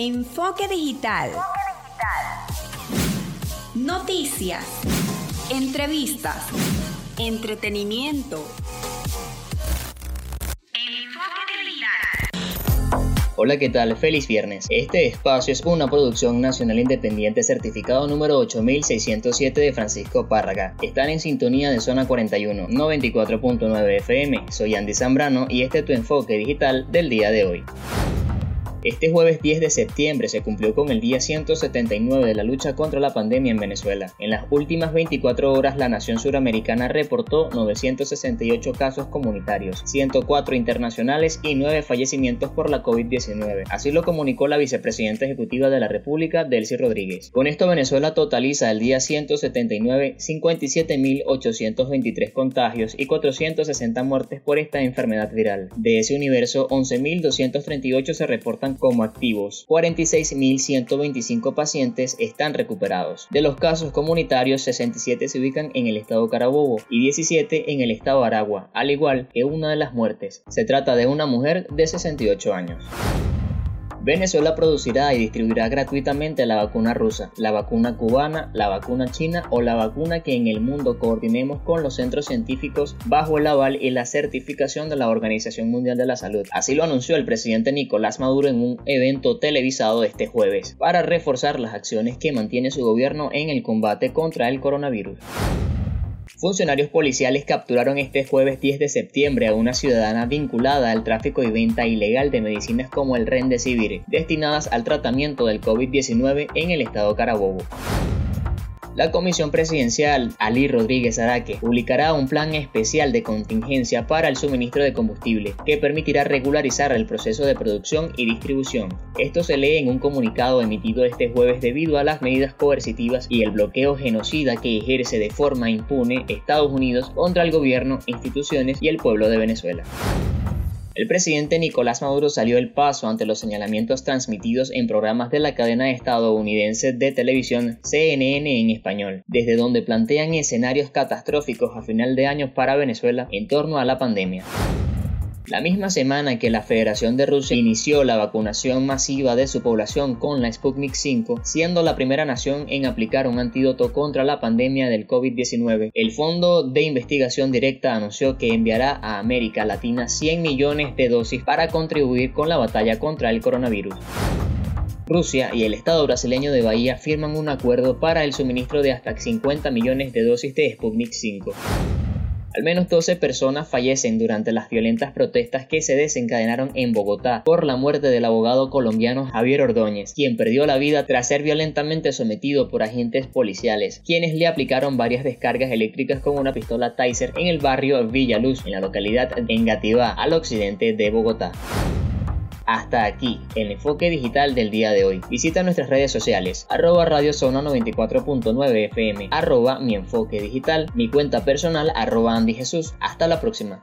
Enfoque digital. Noticias. Entrevistas. Entretenimiento. Hola, ¿qué tal? Feliz viernes. Este espacio es una producción nacional independiente certificado número 8607 de Francisco Párraga. Están en sintonía de zona 41, 94.9 FM. Soy Andy Zambrano y este es tu enfoque digital del día de hoy. Este jueves 10 de septiembre se cumplió con el día 179 de la lucha contra la pandemia en Venezuela. En las últimas 24 horas la nación suramericana reportó 968 casos comunitarios, 104 internacionales y 9 fallecimientos por la COVID-19. Así lo comunicó la vicepresidenta ejecutiva de la República, Delcy Rodríguez. Con esto Venezuela totaliza el día 179 57.823 contagios y 460 muertes por esta enfermedad viral. De ese universo, 11.238 se reportan como activos. 46.125 pacientes están recuperados. De los casos comunitarios, 67 se ubican en el estado Carabobo y 17 en el estado Aragua, al igual que una de las muertes. Se trata de una mujer de 68 años. Venezuela producirá y distribuirá gratuitamente la vacuna rusa, la vacuna cubana, la vacuna china o la vacuna que en el mundo coordinemos con los centros científicos bajo el aval y la certificación de la Organización Mundial de la Salud. Así lo anunció el presidente Nicolás Maduro en un evento televisado este jueves, para reforzar las acciones que mantiene su gobierno en el combate contra el coronavirus. Funcionarios policiales capturaron este jueves 10 de septiembre a una ciudadana vinculada al tráfico y venta ilegal de medicinas como el Remdesivir, destinadas al tratamiento del COVID-19 en el estado Carabobo. La Comisión Presidencial Ali Rodríguez Araque publicará un plan especial de contingencia para el suministro de combustible que permitirá regularizar el proceso de producción y distribución. Esto se lee en un comunicado emitido este jueves debido a las medidas coercitivas y el bloqueo genocida que ejerce de forma impune Estados Unidos contra el gobierno, instituciones y el pueblo de Venezuela. El presidente Nicolás Maduro salió el paso ante los señalamientos transmitidos en programas de la cadena estadounidense de televisión CNN en español, desde donde plantean escenarios catastróficos a final de año para Venezuela en torno a la pandemia. La misma semana que la Federación de Rusia inició la vacunación masiva de su población con la Sputnik 5, siendo la primera nación en aplicar un antídoto contra la pandemia del COVID-19, el Fondo de Investigación Directa anunció que enviará a América Latina 100 millones de dosis para contribuir con la batalla contra el coronavirus. Rusia y el Estado brasileño de Bahía firman un acuerdo para el suministro de hasta 50 millones de dosis de Sputnik 5. Al menos 12 personas fallecen durante las violentas protestas que se desencadenaron en Bogotá por la muerte del abogado colombiano Javier Ordóñez, quien perdió la vida tras ser violentamente sometido por agentes policiales, quienes le aplicaron varias descargas eléctricas con una pistola Taser en el barrio Villaluz, en la localidad de Engativá, al occidente de Bogotá. Hasta aquí el enfoque digital del día de hoy. Visita nuestras redes sociales, arroba Radio Zona 94.9 FM, arroba mi enfoque digital, mi cuenta personal, arroba Andy Jesús. Hasta la próxima.